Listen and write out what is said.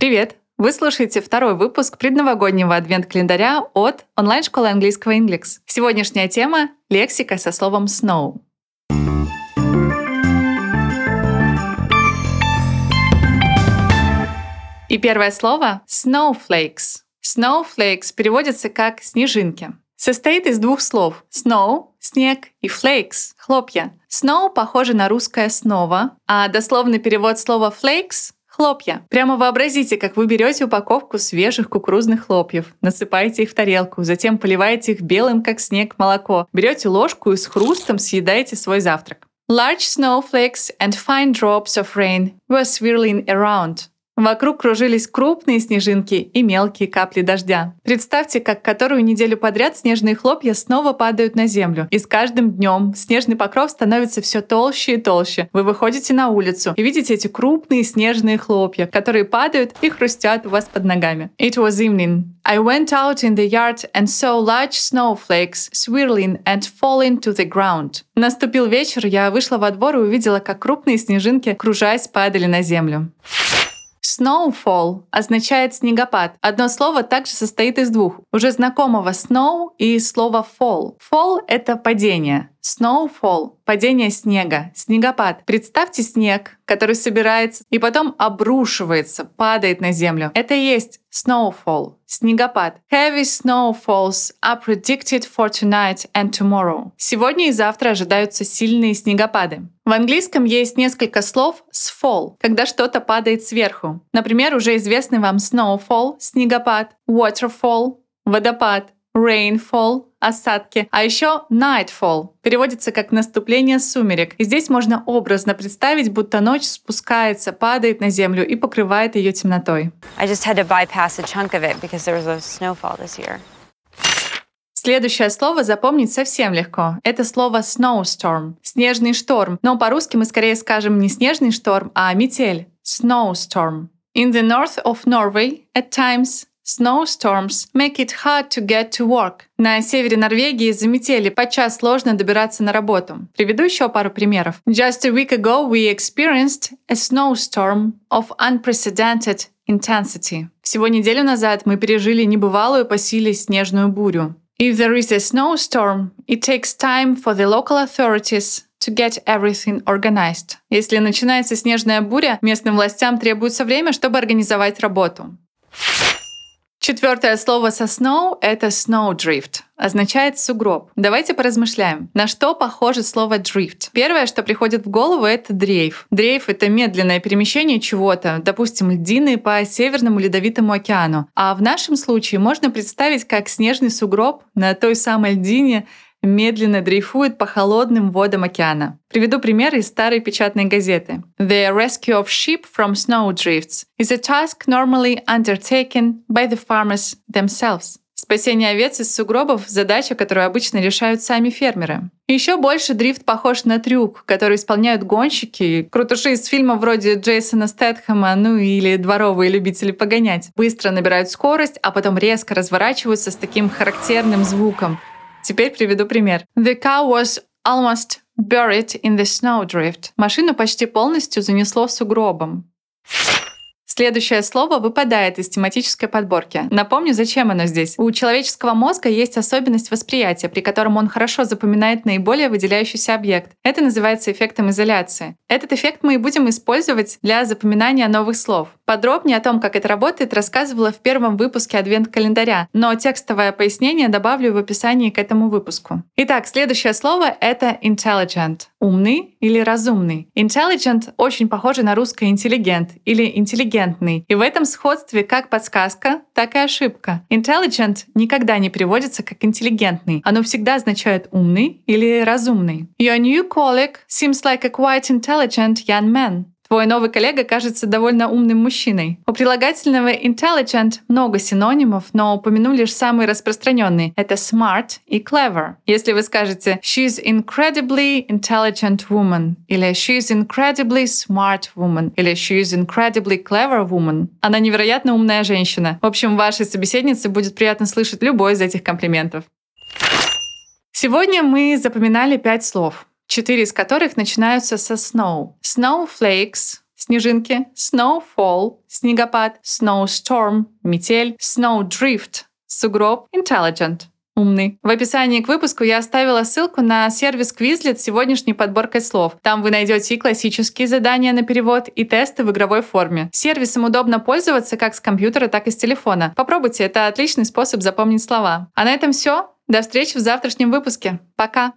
Привет! Вы слушаете второй выпуск предновогоднего адвент-календаря от онлайн-школы английского Inglix. Сегодняшняя тема — лексика со словом «snow». И первое слово — snowflakes. Snowflakes переводится как «снежинки». Состоит из двух слов snow — снег и flakes — хлопья. Snow похоже на русское «снова», а дословный перевод слова flakes — хлопья. Прямо вообразите, как вы берете упаковку свежих кукурузных хлопьев, насыпаете их в тарелку, затем поливаете их белым, как снег, молоко, берете ложку и с хрустом съедаете свой завтрак. Large snowflakes and fine drops of rain were swirling around. Вокруг кружились крупные снежинки и мелкие капли дождя. Представьте, как которую неделю подряд снежные хлопья снова падают на землю. И с каждым днем снежный покров становится все толще и толще. Вы выходите на улицу и видите эти крупные снежные хлопья, которые падают и хрустят у вас под ногами. It was evening. I went out in the yard and saw large snowflakes swirling and falling to the ground. Наступил вечер, я вышла во двор и увидела, как крупные снежинки, кружась, падали на землю. Snowfall означает снегопад. Одно слово также состоит из двух. Уже знакомого snow и слова fall. Fall — это падение. Snowfall — падение снега, снегопад. Представьте снег, который собирается и потом обрушивается, падает на землю. Это и есть snowfall, снегопад. Heavy snowfalls are predicted for tonight and tomorrow. Сегодня и завтра ожидаются сильные снегопады. В английском есть несколько слов с fall, когда что-то падает сверху. Например, уже известный вам snowfall, снегопад, waterfall, водопад, rainfall, осадки, а еще nightfall переводится как наступление сумерек. И здесь можно образно представить, будто ночь спускается, падает на землю и покрывает ее темнотой. Следующее слово запомнить совсем легко. Это слово snowstorm, снежный шторм. Но по-русски мы скорее скажем не снежный шторм, а метель, snowstorm. In the north of Norway, at times, Snowstorms make it hard to get to work. На севере Норвегии заметели, подчас сложно добираться на работу. Приведу еще пару примеров. Just a week ago we experienced a snowstorm of unprecedented intensity. Всего неделю назад мы пережили небывалую по силе снежную бурю. If there is a snowstorm, it takes time for the local authorities to get everything organized. Если начинается снежная буря, местным властям требуется время, чтобы организовать работу. Четвертое слово со snow — это snowdrift. Означает сугроб. Давайте поразмышляем. На что похоже слово drift? Первое, что приходит в голову, это дрейф. Дрейф — это медленное перемещение чего-то, допустим, льдины по Северному Ледовитому океану. А в нашем случае можно представить, как снежный сугроб на той самой льдине медленно дрейфует по холодным водам океана. Приведу пример из старой печатной газеты. The rescue of sheep from snowdrifts is a task normally undertaken by the farmers themselves. Спасение овец из сугробов — задача, которую обычно решают сами фермеры. Еще больше дрифт похож на трюк, который исполняют гонщики, крутыши из фильмов вроде Джейсона Стэтхэма, ну или дворовые любители погонять. Быстро набирают скорость, а потом резко разворачиваются с таким характерным звуком. Теперь приведу пример. The car was almost buried in the snowdrift. Машину почти полностью занесло сугробом. Следующее слово выпадает из тематической подборки. Напомню, зачем оно здесь. У человеческого мозга есть особенность восприятия, при котором он хорошо запоминает наиболее выделяющийся объект. Это называется эффектом изоляции. Этот эффект мы и будем использовать для запоминания новых слов. Подробнее о том, как это работает, рассказывала в первом выпуске адвент-календаря, но текстовое пояснение добавлю в описании к этому выпуску. Итак, следующее слово — это intelligent. Умный или разумный. Intelligent очень похоже на русское интеллигент или интеллигентный. И в этом сходстве как подсказка, так и ошибка. Intelligent никогда не переводится как интеллигентный. Оно всегда означает умный или разумный. Your new colleague seems like a quite intelligent young man. Твой новый коллега кажется довольно умным мужчиной. У прилагательного intelligent много синонимов, но упомяну лишь самые распространенные. Это smart и clever. Если вы скажете she's incredibly intelligent woman или she's incredibly smart woman или she's incredibly clever woman, она невероятно умная женщина. В общем, вашей собеседнице будет приятно слышать любой из этих комплиментов. Сегодня мы запоминали пять слов четыре из которых начинаются со snow. Snowflakes — снежинки, snowfall, снегопад, snowstorm, метель, snowdrift, сугроб, intelligent умный. В описании к выпуску я оставила ссылку на сервис Quizlet с сегодняшней подборкой слов. Там вы найдете и классические задания на перевод, и тесты в игровой форме. Сервисом удобно пользоваться как с компьютера, так и с телефона. Попробуйте, это отличный способ запомнить слова. А на этом все. До встречи в завтрашнем выпуске. Пока!